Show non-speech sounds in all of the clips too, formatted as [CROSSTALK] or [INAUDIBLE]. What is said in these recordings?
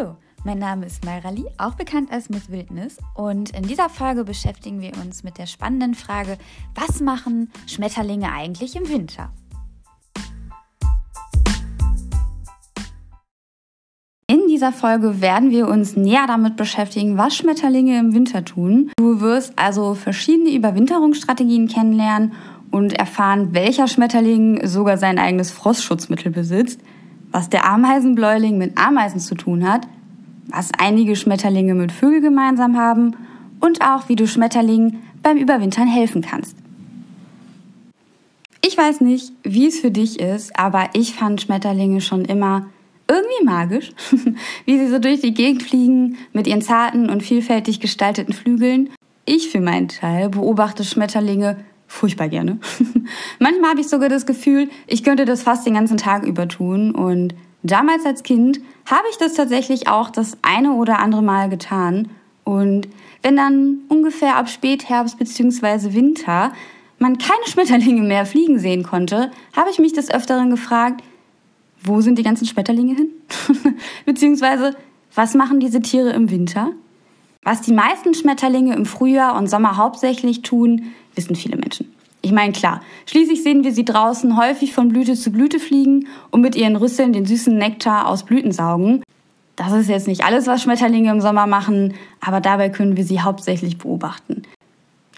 Hallo, mein Name ist Mayrali, auch bekannt als Miss Wildnis. Und in dieser Folge beschäftigen wir uns mit der spannenden Frage, was machen Schmetterlinge eigentlich im Winter? In dieser Folge werden wir uns näher damit beschäftigen, was Schmetterlinge im Winter tun. Du wirst also verschiedene Überwinterungsstrategien kennenlernen und erfahren, welcher Schmetterling sogar sein eigenes Frostschutzmittel besitzt, was der Ameisenbläuling mit Ameisen zu tun hat, was einige Schmetterlinge mit Vögeln gemeinsam haben und auch wie du Schmetterlingen beim Überwintern helfen kannst. Ich weiß nicht, wie es für dich ist, aber ich fand Schmetterlinge schon immer irgendwie magisch, [LAUGHS] wie sie so durch die Gegend fliegen mit ihren zarten und vielfältig gestalteten Flügeln. Ich für meinen Teil beobachte Schmetterlinge furchtbar gerne. [LAUGHS] Manchmal habe ich sogar das Gefühl, ich könnte das fast den ganzen Tag über tun. Und damals als Kind habe ich das tatsächlich auch das eine oder andere Mal getan. Und wenn dann ungefähr ab Spätherbst bzw. Winter man keine [LAUGHS] Schmetterlinge mehr fliegen sehen konnte, habe ich mich des Öfteren gefragt, wo sind die ganzen Schmetterlinge hin? [LAUGHS] beziehungsweise, was machen diese Tiere im Winter? Was die meisten Schmetterlinge im Frühjahr und Sommer hauptsächlich tun, wissen viele Menschen. Ich meine, klar, schließlich sehen wir sie draußen häufig von Blüte zu Blüte fliegen und mit ihren Rüsseln den süßen Nektar aus Blüten saugen. Das ist jetzt nicht alles, was Schmetterlinge im Sommer machen, aber dabei können wir sie hauptsächlich beobachten.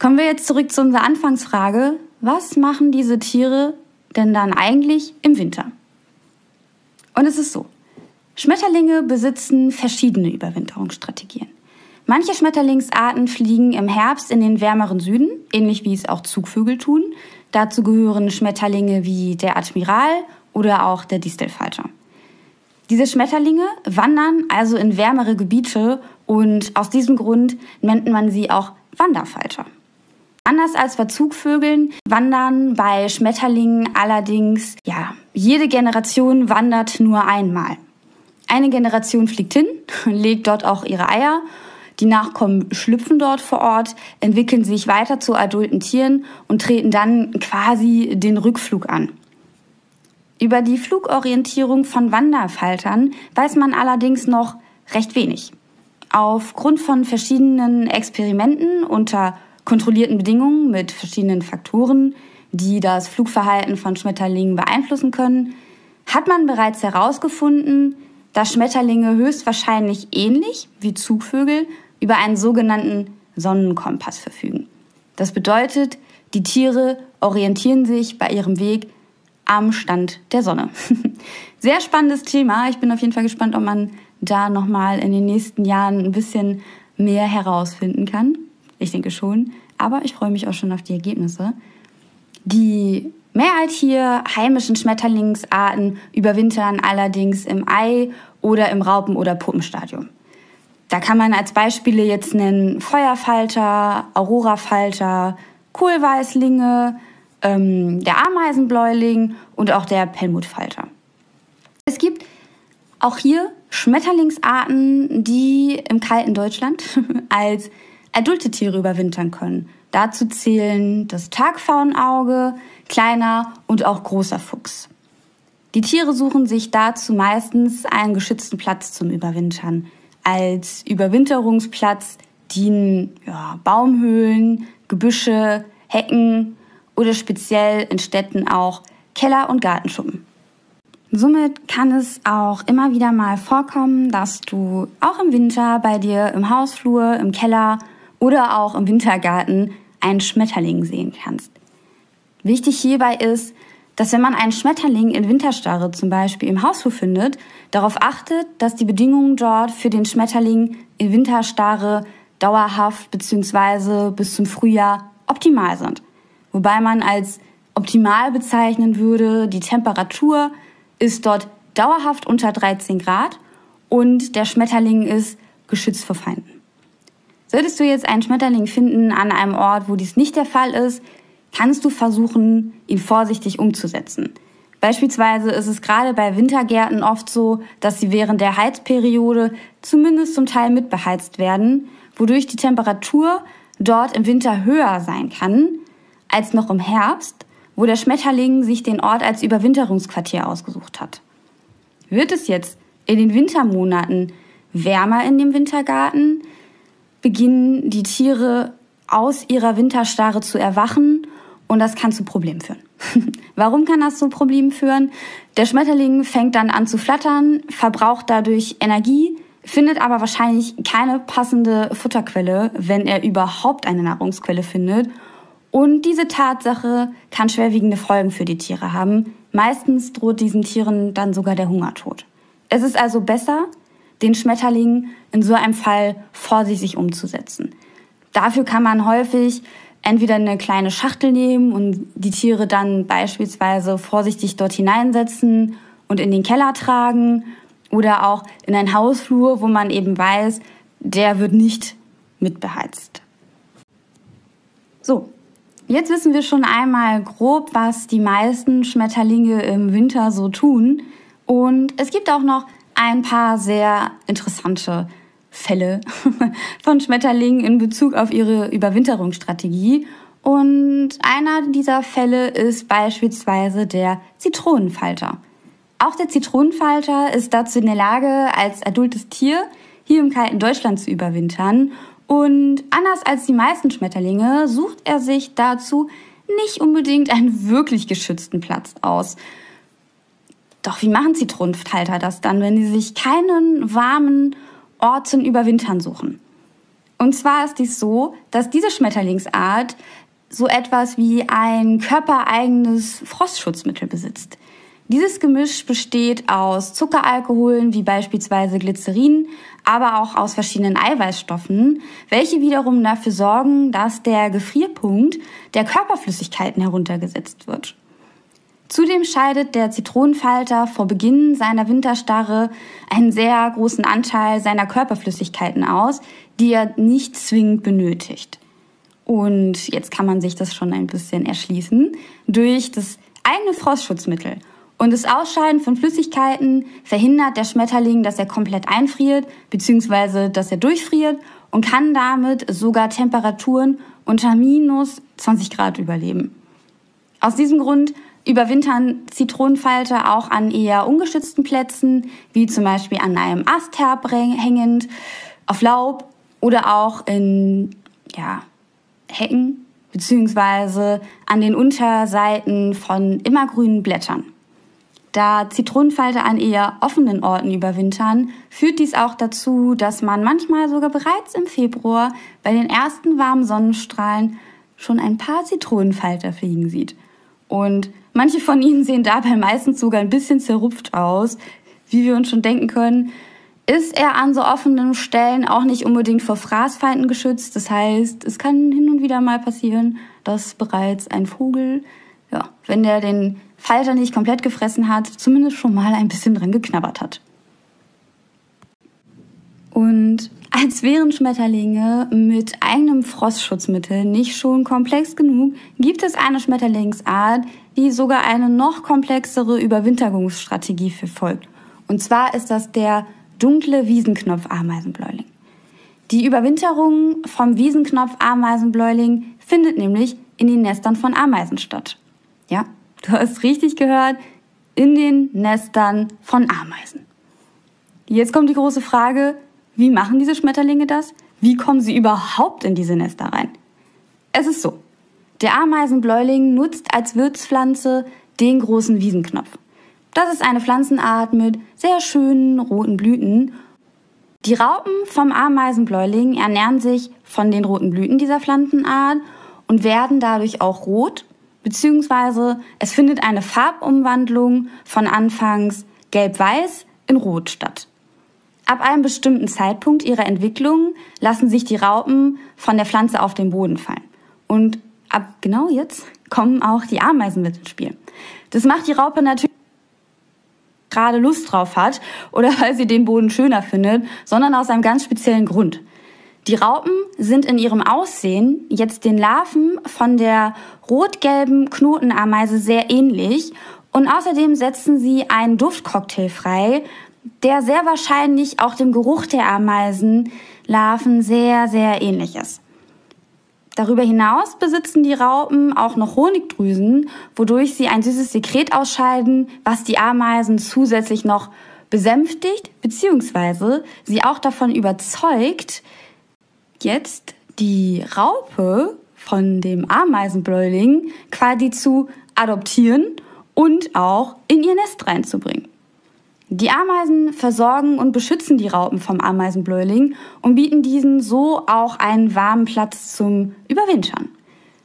Kommen wir jetzt zurück zu unserer Anfangsfrage. Was machen diese Tiere denn dann eigentlich im Winter? Und es ist so. Schmetterlinge besitzen verschiedene Überwinterungsstrategien. Manche Schmetterlingsarten fliegen im Herbst in den wärmeren Süden, ähnlich wie es auch Zugvögel tun. Dazu gehören Schmetterlinge wie der Admiral oder auch der Distelfalter. Diese Schmetterlinge wandern also in wärmere Gebiete und aus diesem Grund nennt man sie auch Wanderfalter. Anders als bei Zugvögeln wandern bei Schmetterlingen allerdings, ja, jede Generation wandert nur einmal. Eine Generation fliegt hin, [LAUGHS] legt dort auch ihre Eier die Nachkommen schlüpfen dort vor Ort, entwickeln sich weiter zu adulten Tieren und treten dann quasi den Rückflug an. Über die Flugorientierung von Wanderfaltern weiß man allerdings noch recht wenig. Aufgrund von verschiedenen Experimenten unter kontrollierten Bedingungen mit verschiedenen Faktoren, die das Flugverhalten von Schmetterlingen beeinflussen können, hat man bereits herausgefunden, dass Schmetterlinge höchstwahrscheinlich ähnlich wie Zugvögel über einen sogenannten Sonnenkompass verfügen. Das bedeutet, die Tiere orientieren sich bei ihrem Weg am Stand der Sonne. [LAUGHS] Sehr spannendes Thema. Ich bin auf jeden Fall gespannt, ob man da nochmal in den nächsten Jahren ein bisschen mehr herausfinden kann. Ich denke schon. Aber ich freue mich auch schon auf die Ergebnisse. Die Mehrheit hier heimischen Schmetterlingsarten überwintern allerdings im Ei oder im Raupen- oder Puppenstadium. Da kann man als Beispiele jetzt nennen Feuerfalter, Aurorafalter, Kohlweißlinge, ähm, der Ameisenbläuling und auch der Pelmutfalter. Es gibt auch hier Schmetterlingsarten, die im kalten Deutschland [LAUGHS] als adulte Tiere überwintern können. Dazu zählen das Tagfaunauge, kleiner und auch großer Fuchs. Die Tiere suchen sich dazu meistens einen geschützten Platz zum Überwintern. Als Überwinterungsplatz dienen ja, Baumhöhlen, Gebüsche, Hecken oder speziell in Städten auch Keller- und Gartenschuppen. Somit kann es auch immer wieder mal vorkommen, dass du auch im Winter bei dir im Hausflur, im Keller oder auch im Wintergarten einen Schmetterling sehen kannst. Wichtig hierbei ist, dass wenn man einen Schmetterling in Winterstarre zum Beispiel im Hausflur findet, darauf achtet, dass die Bedingungen dort für den Schmetterling in Winterstarre dauerhaft bzw. bis zum Frühjahr optimal sind. Wobei man als optimal bezeichnen würde, die Temperatur ist dort dauerhaft unter 13 Grad und der Schmetterling ist geschützt vor Feinden. Solltest du jetzt einen Schmetterling finden an einem Ort, wo dies nicht der Fall ist, kannst du versuchen, ihn vorsichtig umzusetzen. Beispielsweise ist es gerade bei Wintergärten oft so, dass sie während der Heizperiode zumindest zum Teil mitbeheizt werden, wodurch die Temperatur dort im Winter höher sein kann als noch im Herbst, wo der Schmetterling sich den Ort als Überwinterungsquartier ausgesucht hat. Wird es jetzt in den Wintermonaten wärmer in dem Wintergarten, beginnen die Tiere aus ihrer Winterstarre zu erwachen und das kann zu Problemen führen. [LAUGHS] Warum kann das zu Problemen führen? Der Schmetterling fängt dann an zu flattern, verbraucht dadurch Energie, findet aber wahrscheinlich keine passende Futterquelle, wenn er überhaupt eine Nahrungsquelle findet. Und diese Tatsache kann schwerwiegende Folgen für die Tiere haben. Meistens droht diesen Tieren dann sogar der Hungertod. Es ist also besser, den Schmetterling in so einem Fall vorsichtig umzusetzen. Dafür kann man häufig entweder eine kleine Schachtel nehmen und die Tiere dann beispielsweise vorsichtig dort hineinsetzen und in den Keller tragen oder auch in ein Hausflur, wo man eben weiß, der wird nicht mitbeheizt. So, jetzt wissen wir schon einmal grob, was die meisten Schmetterlinge im Winter so tun. Und es gibt auch noch ein paar sehr interessante Fälle [LAUGHS] von Schmetterlingen in Bezug auf ihre Überwinterungsstrategie. Und einer dieser Fälle ist beispielsweise der Zitronenfalter. Auch der Zitronenfalter ist dazu in der Lage, als adultes Tier hier im kalten Deutschland zu überwintern. Und anders als die meisten Schmetterlinge sucht er sich dazu nicht unbedingt einen wirklich geschützten Platz aus. Doch wie machen Zitronenfalter das dann, wenn sie sich keinen warmen Ort zum Überwintern suchen? Und zwar ist dies so, dass diese Schmetterlingsart so etwas wie ein körpereigenes Frostschutzmittel besitzt. Dieses Gemisch besteht aus Zuckeralkoholen wie beispielsweise Glycerin, aber auch aus verschiedenen Eiweißstoffen, welche wiederum dafür sorgen, dass der Gefrierpunkt der Körperflüssigkeiten heruntergesetzt wird. Zudem scheidet der Zitronenfalter vor Beginn seiner Winterstarre einen sehr großen Anteil seiner Körperflüssigkeiten aus, die er nicht zwingend benötigt. Und jetzt kann man sich das schon ein bisschen erschließen durch das eigene Frostschutzmittel. Und das Ausscheiden von Flüssigkeiten verhindert der Schmetterling, dass er komplett einfriert bzw. dass er durchfriert und kann damit sogar Temperaturen unter minus 20 Grad überleben. Aus diesem Grund überwintern Zitronenfalter auch an eher ungeschützten Plätzen, wie zum Beispiel an einem Ast herabhängend, auf Laub oder auch in ja, Hecken bzw. an den Unterseiten von immergrünen Blättern. Da Zitronenfalter an eher offenen Orten überwintern, führt dies auch dazu, dass man manchmal sogar bereits im Februar bei den ersten warmen Sonnenstrahlen schon ein paar Zitronenfalter fliegen sieht. Und manche von ihnen sehen dabei meistens sogar ein bisschen zerrupft aus. Wie wir uns schon denken können, ist er an so offenen Stellen auch nicht unbedingt vor Fraßfeinden geschützt. Das heißt, es kann hin und wieder mal passieren, dass bereits ein Vogel, ja, wenn der den Falter nicht komplett gefressen hat, zumindest schon mal ein bisschen dran geknabbert hat. Und als wären Schmetterlinge mit eigenem Frostschutzmittel nicht schon komplex genug, gibt es eine Schmetterlingsart, die sogar eine noch komplexere Überwinterungsstrategie verfolgt. Und zwar ist das der dunkle Wiesenknopf-Ameisenbläuling. Die Überwinterung vom Wiesenknopf-Ameisenbläuling findet nämlich in den Nestern von Ameisen statt. Ja, Du hast richtig gehört, in den Nestern von Ameisen. Jetzt kommt die große Frage, wie machen diese Schmetterlinge das? Wie kommen sie überhaupt in diese Nester rein? Es ist so, der Ameisenbläuling nutzt als Wirtspflanze den großen Wiesenknopf. Das ist eine Pflanzenart mit sehr schönen roten Blüten. Die Raupen vom Ameisenbläuling ernähren sich von den roten Blüten dieser Pflanzenart und werden dadurch auch rot beziehungsweise es findet eine Farbumwandlung von anfangs gelb-weiß in rot statt. Ab einem bestimmten Zeitpunkt ihrer Entwicklung lassen sich die Raupen von der Pflanze auf den Boden fallen. Und ab genau jetzt kommen auch die Ameisen mit ins Spiel. Das macht die Raupe natürlich gerade Lust drauf hat oder weil sie den Boden schöner findet, sondern aus einem ganz speziellen Grund. Die Raupen sind in ihrem Aussehen jetzt den Larven von der rot-gelben Knotenameise sehr ähnlich und außerdem setzen sie einen Duftcocktail frei, der sehr wahrscheinlich auch dem Geruch der Ameisenlarven sehr, sehr ähnlich ist. Darüber hinaus besitzen die Raupen auch noch Honigdrüsen, wodurch sie ein süßes Sekret ausscheiden, was die Ameisen zusätzlich noch besänftigt bzw. sie auch davon überzeugt, jetzt die Raupe von dem Ameisenbläuling quasi zu adoptieren und auch in ihr Nest reinzubringen. Die Ameisen versorgen und beschützen die Raupen vom Ameisenbläuling und bieten diesen so auch einen warmen Platz zum Überwintern.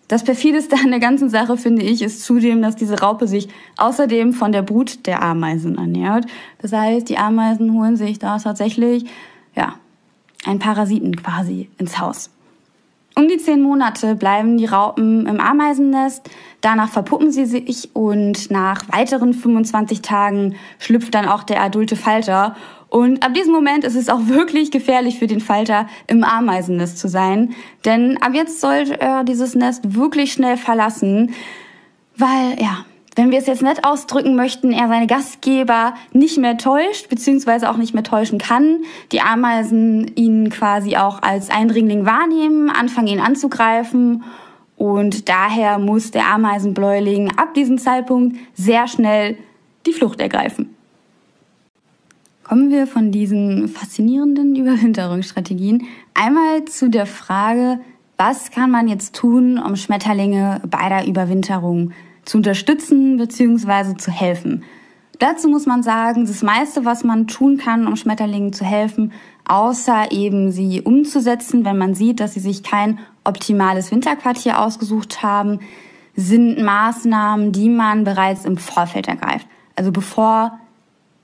Das perfideste an der ganzen Sache, finde ich, ist zudem, dass diese Raupe sich außerdem von der Brut der Ameisen ernährt. Das heißt, die Ameisen holen sich da tatsächlich, ja, einen Parasiten quasi ins Haus. Um die zehn Monate bleiben die Raupen im Ameisennest, danach verpuppen sie sich und nach weiteren 25 Tagen schlüpft dann auch der adulte Falter. Und ab diesem Moment ist es auch wirklich gefährlich für den Falter, im Ameisennest zu sein. Denn ab jetzt sollte er dieses Nest wirklich schnell verlassen, weil, ja, wenn wir es jetzt nett ausdrücken möchten, er seine Gastgeber nicht mehr täuscht, beziehungsweise auch nicht mehr täuschen kann. Die Ameisen ihn quasi auch als Eindringling wahrnehmen, anfangen ihn anzugreifen. Und daher muss der Ameisenbläuling ab diesem Zeitpunkt sehr schnell die Flucht ergreifen. Kommen wir von diesen faszinierenden Überwinterungsstrategien einmal zu der Frage, was kann man jetzt tun, um Schmetterlinge bei der Überwinterung unterstützen bzw. zu helfen. Dazu muss man sagen, das meiste, was man tun kann, um Schmetterlingen zu helfen, außer eben sie umzusetzen, wenn man sieht, dass sie sich kein optimales Winterquartier ausgesucht haben, sind Maßnahmen, die man bereits im Vorfeld ergreift. Also bevor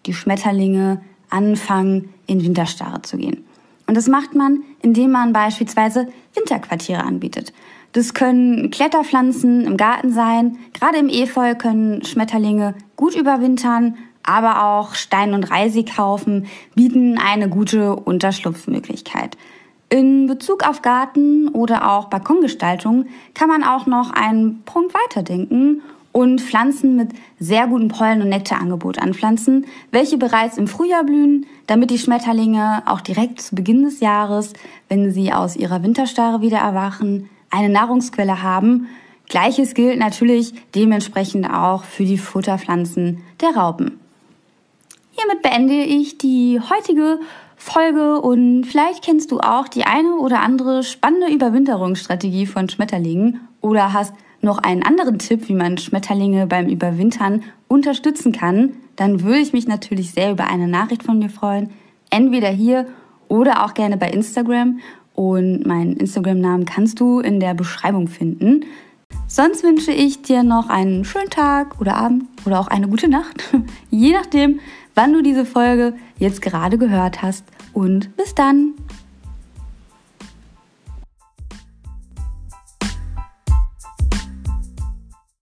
die Schmetterlinge anfangen, in Winterstarre zu gehen. Und das macht man, indem man beispielsweise Winterquartiere anbietet. Das können Kletterpflanzen im Garten sein. Gerade im Efeu können Schmetterlinge gut überwintern, aber auch Stein- und Reisigkaufen bieten eine gute Unterschlupfmöglichkeit. In Bezug auf Garten oder auch Balkongestaltung kann man auch noch einen Punkt weiterdenken und Pflanzen mit sehr gutem Pollen- und Nektarangebot anpflanzen, welche bereits im Frühjahr blühen, damit die Schmetterlinge auch direkt zu Beginn des Jahres, wenn sie aus ihrer Winterstarre wieder erwachen, eine Nahrungsquelle haben. Gleiches gilt natürlich dementsprechend auch für die Futterpflanzen der Raupen. Hiermit beende ich die heutige Folge und vielleicht kennst du auch die eine oder andere spannende Überwinterungsstrategie von Schmetterlingen oder hast noch einen anderen Tipp, wie man Schmetterlinge beim Überwintern unterstützen kann, dann würde ich mich natürlich sehr über eine Nachricht von mir freuen. Entweder hier oder auch gerne bei Instagram. Und meinen Instagram-Namen kannst du in der Beschreibung finden. Sonst wünsche ich dir noch einen schönen Tag oder Abend oder auch eine gute Nacht. [LAUGHS] Je nachdem, wann du diese Folge jetzt gerade gehört hast. Und bis dann!